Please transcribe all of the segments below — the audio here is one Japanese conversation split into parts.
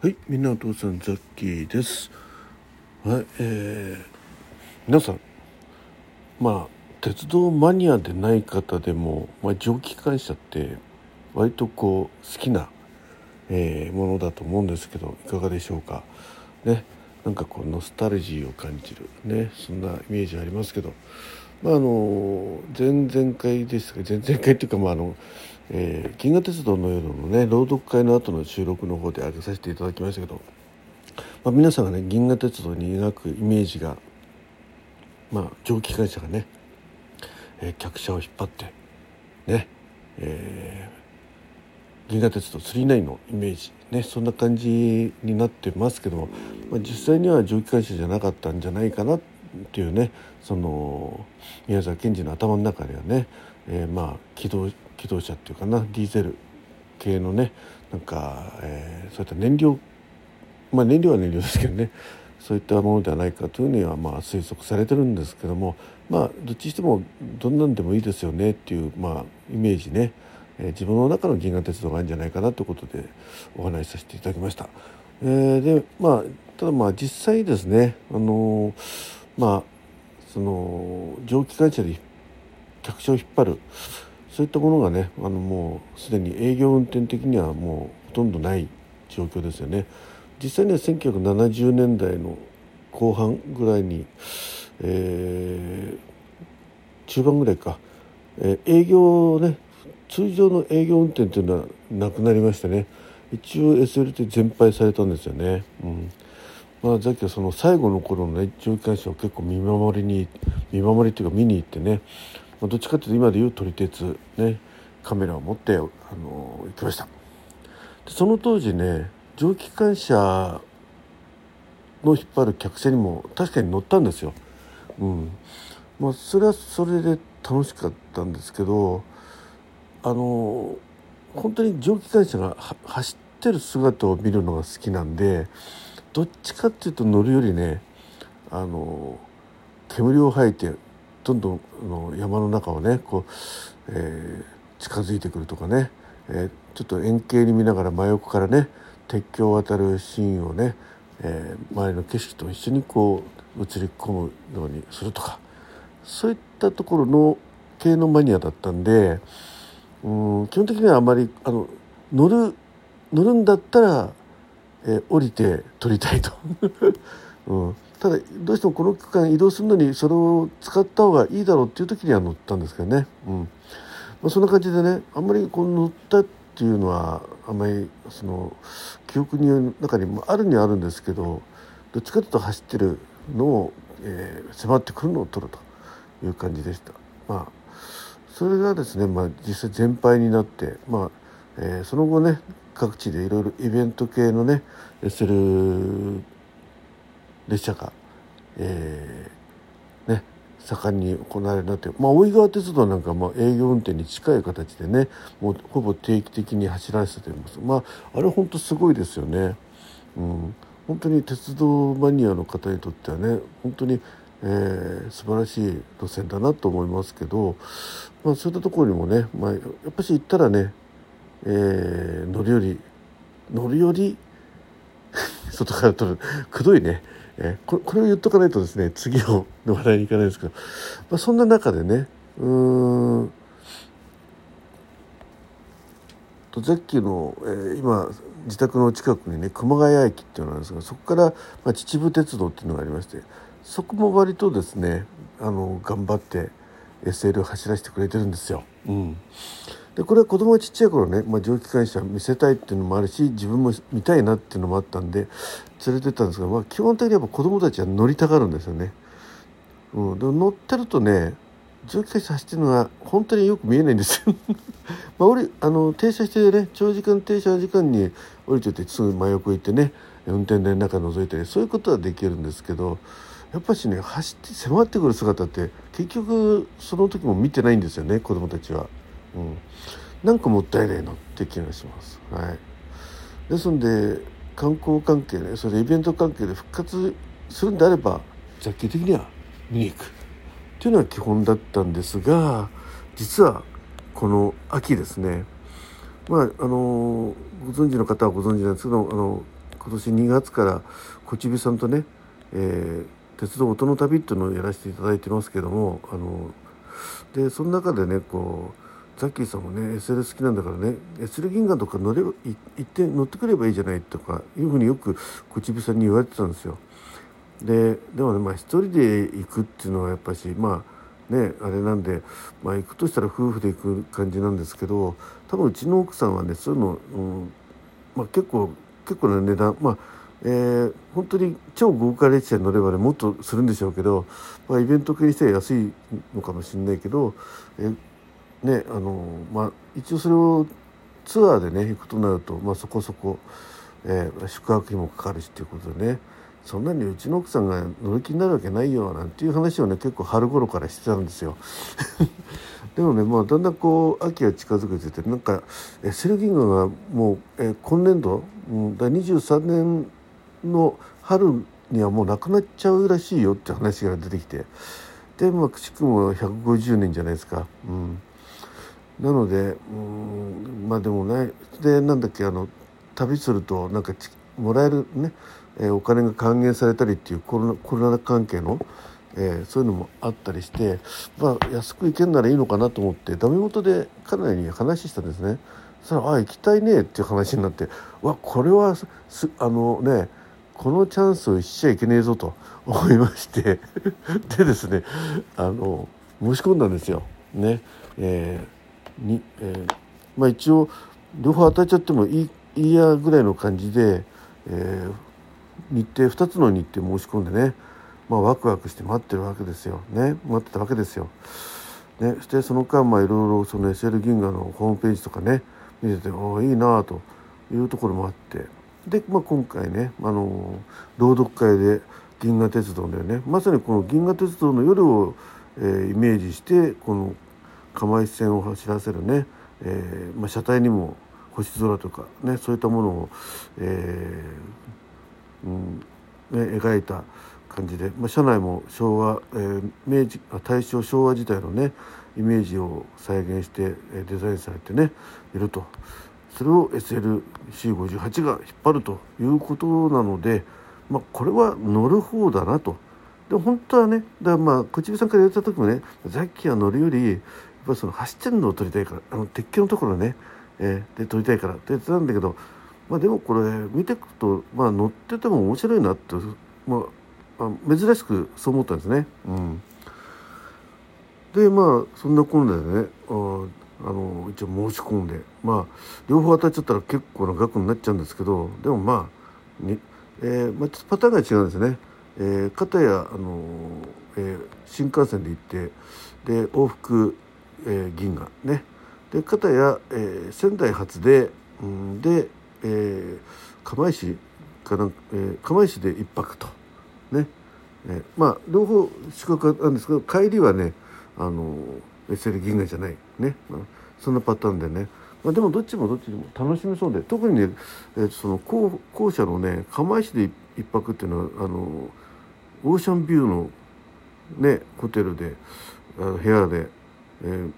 はい、みんなお父さんザッキーです。はい、えー、皆さん、まあ鉄道マニアでない方でも、まあ、蒸気機関車って割とこう好きな、えーものだと思うんですけどいかがでしょうか。ね、なんかこうノスタルジーを感じるねそんなイメージありますけど、まああの前々回ですか前々回っていうかまああの、えー銀河鉄道の夜のね朗読会の後の収録の方で上げさせていただきましたけど、まあ、皆さんがね銀河鉄道に描くイメージがまあ蒸気機関車がね、えー客車を引っ張ってね、えー銀河鉄道39のイメージねそんな感じになってますけども、まあ、実際には蒸気機関車じゃなかったんじゃないかなっていうねその宮沢賢治の頭の中ではね、えーまあ機動機動車っていうかなディーゼル系のねなんか、えーそういった燃料まあ燃料は燃料ですけどねそういったものではないかというにはまあ推測されてるんですけどもまあどっちにしてもどんなんでもいいですよねっていうまあイメージね、えー自分の中の銀河鉄道があるんじゃないかなということでお話しさせていただきました。えーでまあただまあ実際ですねあのーまあその蒸気機関車で客車を引っ張るそういったものがねあのもうすでに営業運転的にはもうほとんどない状況ですよね。実際には1970年代の後半ぐらいに、えー中盤ぐらいか、えー営業ね通常の営業運転というのはなくなりましてね一応 SLT 全廃されたんですよね。うんまあ、さっきはその最後の頃のね蒸気機関車を結構見守りに見守りっていうか見に行ってね、どっちかっていうと今でいう撮り鉄ねカメラを持ってあの行きましたでその当時ね蒸気機関車の引っ張る客車にも確かに乗ったんですよ。うんまあ、それはそれで楽しかったんですけどあの本当に蒸気機関車がは走ってる姿を見るのが好きなんでどっちかっていうと乗るよりねあの煙を吐いてどんどんの山の中をねこう、えー近づいてくるとかね、えーちょっと円形に見ながら真横からね鉄橋を渡るシーンをね、えー周りの景色と一緒にこう映り込むようにするとかそういったところの系のマニアだったんでうん基本的にはあまりあの乗る乗るんだったら、えー降りて撮りたいと、うん、ただどうしてもこの区間移動するのにそれを使った方がいいだろうっていう時には乗ったんですけどね、うんまあ、そんな感じでねあんまりこう乗ったっていうのはあんまりその記憶の中にもあるにはあるんですけどどっちかというと走ってるのを、えー迫ってくるのを撮るという感じでした。まあそれがですね、まあ、実際全廃になって、まあえーその後ね各地でいろいろイベント系のね SL 列車が、えーね、盛んに行われるなって、まあ、大井川鉄道なんかまあ営業運転に近い形でねもうほぼ定期的に走らせてます。まああれ本当すごいですよね。うん、本当に鉄道マニアの方にとってはね本当に、えー素晴らしい路線だなと思いますけど、まあ、そういったところにもね、まあ、やっぱし行ったらね、えー乗るより乗るより？外から撮る。くどいね、えこれを言っとかないとですね次の話題に行かないんですけど、まあ、そんな中でねうーんとゼッキーの、えー今自宅の近くにね熊谷駅っていうのがあるんですがそこから、まあ、秩父鉄道っていうのがありましてそこも割とですねあの頑張って SL を走らせてくれてるんですよ。うん、でこれは子供がちっちゃい頃ね、まあ、蒸気機関車見せたいっていうのもあるし自分も見たいなっていうのもあったんで連れてったんですが、まあ、基本的にやっぱ子供たちは乗りたがるんですよね。うん、でも乗ってるとね蒸気機関車走ってるのが本当によく見えないんですよ。まあ、あの停車してね長時間停車時間に降りててすぐ真横行ってね運転台の中覗いたりそういうことはできるんですけどやっぱしね走って迫ってくる姿って結局その時も見てないんですよね子供たちは。うん、なんかもったいないのって気がします。はい、ですんで観光関係ねそれイベント関係で復活するんであれば雑記的には見に行くっていうのは基本だったんですが実はこの秋ですね。まああのご存知の方はご存知なんですけどあの今年2月から小ちびさんとね、えー、鉄道音の旅っていうのをやらせていただいてますけどもあのでその中でねこうザッキーさんもね SL 好きなんだからね SL 銀河とか乗れ行って乗ってくればいいじゃないとかいうふうによく小ちびさんに言われてたんですよ。ででもねまあ一人で行くっていうのはやっぱしまあねあれなんで、まあ、行くとしたら夫婦で行く感じなんですけど多分うちの奥さんはねそういうの、うんまあ、結構結構な値段まあえー、本当に超豪華列車に乗ればねもっとするんでしょうけど、まあ、イベント系にしては安いのかもしれないけど、えー、ねあのまあ一応それをツアーでね行くとなると、まあ、そこそこ、えー、宿泊費もかかるしっていうことでねそんなにうちの奥さんが乗る気になるわけないよなんていう話をね結構春頃からしてたんですよ。でもねまあだんだんこう秋が近づけててなんかえセルギンガがもうえ今年度、うん、だ23年の春にはもうなくなっちゃうらしいよって話が出てきてでまあくしくも150年じゃないですか。うんなのでうんまあでもねでなんだっけあの旅するとなんかもらえるねえー、お金が還元されたりっていうコロナコロナ関係の、えー、そういうのもあったりして、まあ、安く行けんならいいのかなと思ってダメ元で彼らに話したんですね。そしたら「あ行きたいね」っていう話になって「わこれはすあのねこのチャンスをしちゃいけねえぞ」と思いまして でですねあの申し込んだんですよ。ねえーにえー、まあ一応両方与えちゃってもいいいいやぐらいの感じで、えー、日程2つの日程申し込んでね、まあ、ワクワクして待ってるわけですよね待ってたわけですよ。ね、そしてその間まあいろいろその SL 銀河のホームページとかね見てておいいなというところもあってで、まあ、今回ねあの朗読会で銀河鉄道でねまさにこの銀河鉄道の夜を、えー、イメージしてこの釜石線を走らせるね、えーまあ、車体にも星空とかねそういったものを、えうんね、描いた感じで、まあ、車内も昭和、えー、明治大正昭和時代のねイメージを再現してデザインされてねいるとそれを SLC58 が引っ張るということなので、まあ、これは乗る方だなと。で本当はねだからまあ口火さんから言った時もねザッキーは乗るよりぱりその走ってるのを撮りたいからあの鉄橋のところね、えー、で撮りたいからって言ってたんだけどまあ、でもこれ見ていくと、まあ、乗ってても面白いなって、まあ、あ珍しくそう思ったんですね。うん、でまあそんなこんなでねああの一応申し込んでまあ両方当たっちゃったら結構な額になっちゃうんですけどでもまあに、えーまあ、ちょっとパターンが違うんですね。えー、片やあの、えー、新幹線で行ってで往復、えー、銀河ね。で片や、えー、仙台発で、うん、でえー、釜石かな、えー、釜石で1泊と。ね、えー、まあ両方宿泊なんですけど帰りはねあの SL 銀河じゃないね、まあ、そんなパターンでね、まあ、でもどっちもどっちも楽しめそうで特にね、えー、その後後者のね釜石で1泊っていうのはあのオーシャンビューのねホテルであの部屋で、えー、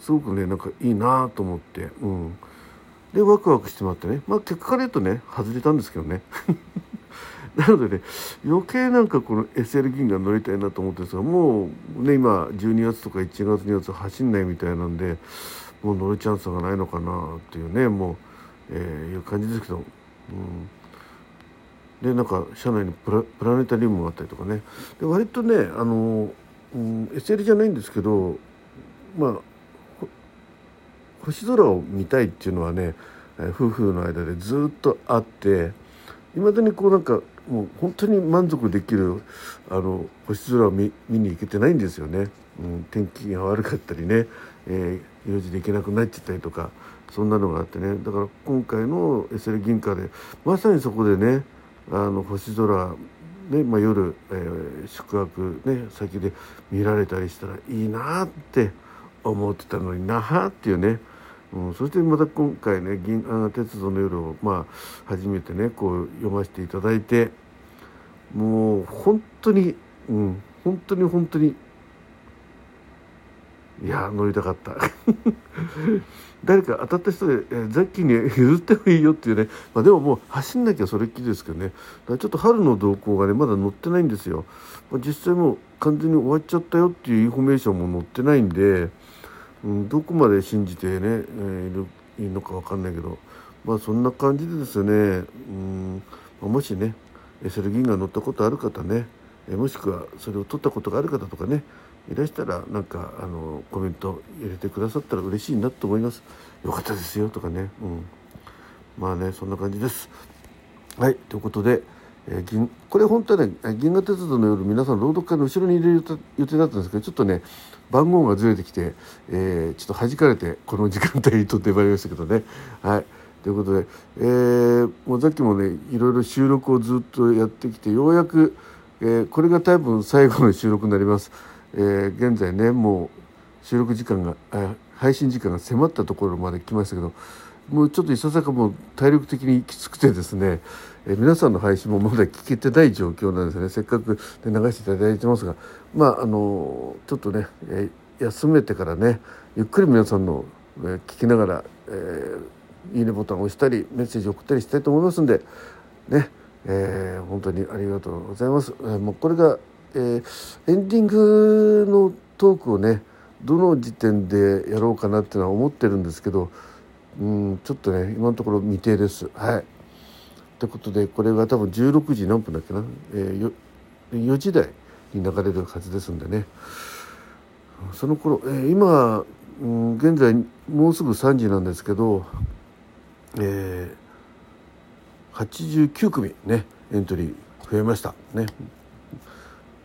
すごくねなんかいいなと思って、うん、でワクワクしてもらってね。まあ結果から言うとね外れたんですけどね。なのでね余計なんかこの SL 銀河乗りたいなと思ってるんですがもうね今12月とか1月2月走んないみたいなんでもう乗るチャンスがないのかなっていうねもう、えー、いう感じですけど、うん、でなんか車内にプラプラネタリウムがあったりとかね。で割とねあの、うん、SL じゃないんですけどまあ星空を見たいっていうのはね夫婦の間でずっとあっていまだにこうなんかもう本当に満足できるあの星空を見に行けてないんですよね、うん、天気が悪かったりね、えー、用事で行けなくなっちゃったりとかそんなのがあってね。だから今回の SL 銀河でまさにそこでねあの星空ねまあ、夜、えー、宿泊ね先で見られたりしたらいいなって思ってたのになあっていうね。うん、そしてまた今回ね「銀河鉄道の夜」をまあ初めてねこう読ませていただいてもう本当に、うん、本当に本当にいや乗りたかった。誰か当たった人で、えー、ザッキーに譲ってもいいよっていうね、まあ、でももう走んなきゃそれっきりですけどね。だちょっと春の動向がねまだ載ってないんですよ、まあ、実際もう完全に終わっちゃったよっていうインフォメーションも載ってないんで、うん、どこまで信じてね、えー、いるいのか分かんないけど。まあそんな感じでですね、うんまあ、もしねセルギンが乗ったことある方ねもしくはそれを取ったことがある方とかねいらしたらなんかあのコメント入れてくださったら嬉しいなと思います。よかったですよとかね。うん。まあねそんな感じです。はい。ということで、えー、銀これ本当はね銀河鉄道の夜皆さん朗読会の後ろに入れる予定だったんですけどちょっとね番号がずれてきて、えー、ちょっと弾かれてこの時間帯にとってまいりましたけどね。はい。ということで、えー、もうさっきもねいろいろ収録をずっとやってきてようやく、えー、これが多分最後の収録になります。えー、現在ねもう収録時間が配信時間が迫ったところまで来ましたけどもうちょっといささかも体力的にきつくてですね、えー、皆さんの配信もまだ聞けてない状況なんですねせっかく、ね、流していただいてますがまああのちょっとね、えー、休めてからねゆっくり皆さんの、えー、聞きながら、えー、いいねボタンを押したりメッセージを送ったりしたいと思いますんでね、えー、本当にありがとうございます。えー、もうこれがえー、エンディングのトークをねどの時点でやろうかなっていうのは思ってるんですけどうんちょっとね今のところ未定です。はい。ということでこれが多分16時何分だっけな、えー、4時台に流れるはずですんでねその頃、えー、今、うん、現在もうすぐ3時なんですけど、えー、89組ねエントリー増えましたね。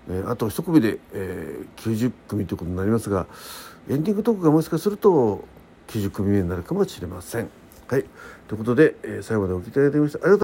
えー、あと1組で、えー、90組ということになりますがエンディングトークがもしかすると90組目になるかもしれません。はいということで、えー、最後までお聞きいただきましたありがとう